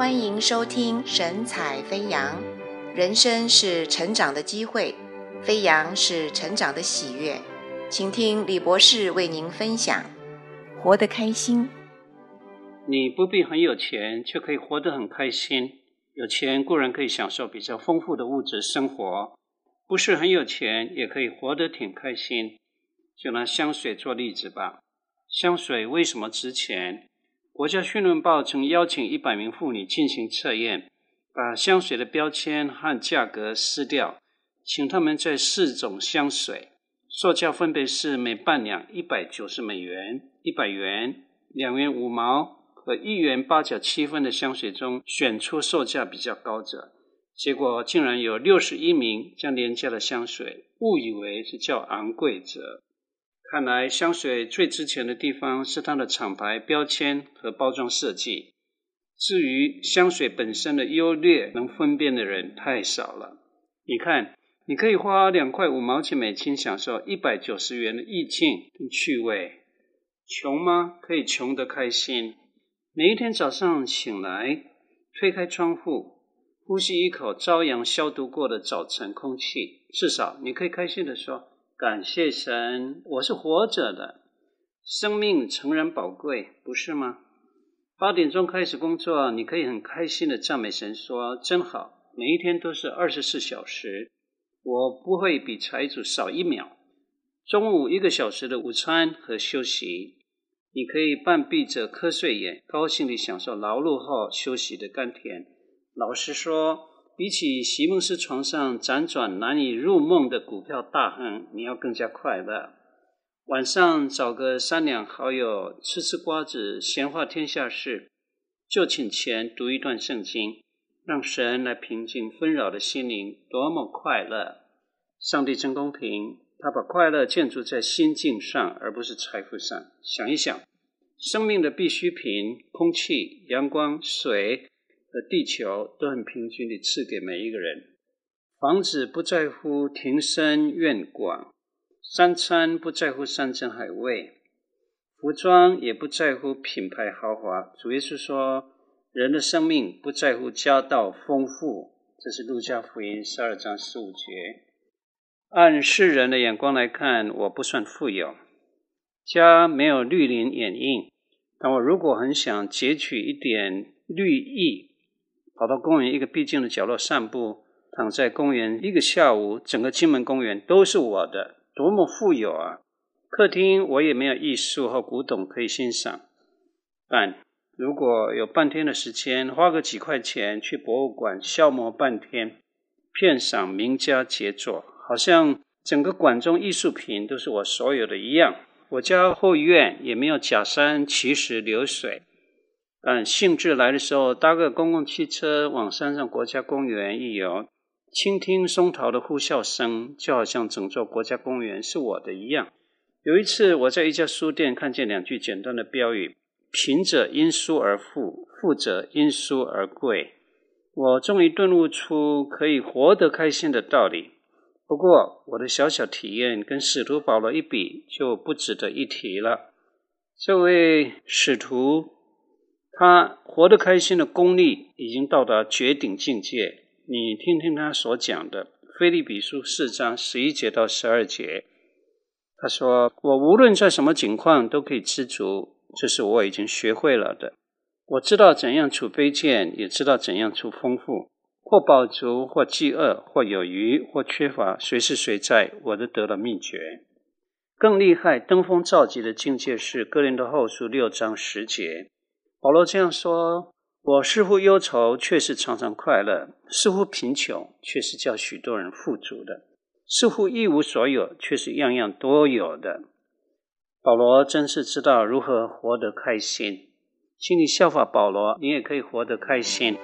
欢迎收听神采飞扬。人生是成长的机会，飞扬是成长的喜悦。请听李博士为您分享：活得开心。你不必很有钱，却可以活得很开心。有钱固然可以享受比较丰富的物质生活，不是很有钱也可以活得挺开心。就拿香水做例子吧。香水为什么值钱？国家训练报曾邀请一百名妇女进行测验，把香水的标签和价格撕掉，请他们在四种香水，售价分别是每半两一百九十美元、一百元、两元五毛和一元八角七分的香水中选出售价比较高者。结果竟然有六十一名将廉价的香水误以为是较昂贵者。看来香水最值钱的地方是它的厂牌标签和包装设计。至于香水本身的优劣，能分辨的人太少了。你看，你可以花两块五毛钱美金享受一百九十元的意境跟趣味。穷吗？可以穷得开心。每一天早上醒来，推开窗户，呼吸一口朝阳消毒过的早晨空气，至少你可以开心地说。感谢神，我是活着的，生命诚然宝贵，不是吗？八点钟开始工作，你可以很开心的赞美神说，真好，每一天都是二十四小时，我不会比财主少一秒。中午一个小时的午餐和休息，你可以半闭着瞌睡眼，高兴地享受劳碌后休息的甘甜。老实说。比起席梦思床上辗转难以入梦的股票大亨，你要更加快乐。晚上找个三两好友吃吃瓜子，闲话天下事，就寝前读一段圣经，让神来平静纷扰的心灵，多么快乐！上帝真公平，他把快乐建筑在心境上，而不是财富上。想一想，生命的必需品——空气、阳光、水。和地球都很平均地赐给每一个人。房子不在乎庭深院广，三餐不在乎山珍海味，服装也不在乎品牌豪华。主耶稣说，人的生命不在乎家道丰富。这是路加福音十二章十五节。按世人的眼光来看，我不算富有，家没有绿林掩映，但我如果很想截取一点绿意。跑到公园一个僻静的角落散步，躺在公园一个下午，整个金门公园都是我的，多么富有啊！客厅我也没有艺术和古董可以欣赏，但如果有半天的时间，花个几块钱去博物馆消磨半天，片赏名家杰作，好像整个馆中艺术品都是我所有的一样。我家后院也没有假山奇石流水。但兴致来的时候，搭个公共汽车往山上国家公园一游，倾听松涛的呼啸声，就好像整座国家公园是我的一样。有一次，我在一家书店看见两句简单的标语：“贫者因书而富，富者因书而贵。”我终于顿悟出可以活得开心的道理。不过，我的小小体验跟使徒保罗一比，就不值得一提了。这位使徒。他活得开心的功力已经到达绝顶境界。你听听他所讲的《腓立比书》四章十一节到十二节。他说：“我无论在什么情况都可以知足，这是我已经学会了的。我知道怎样处卑贱，也知道怎样处丰富。或饱足，或饥饿，或有余，或缺乏，随时随在，我都得了秘诀。更厉害、登峰造极的境界是《哥林多后书》六章十节。”保罗这样说：“我似乎忧愁，却是常常快乐；似乎贫穷，却是叫许多人富足的；似乎一无所有，却是样样都有的。”保罗真是知道如何活得开心，请你效法保罗，你也可以活得开心。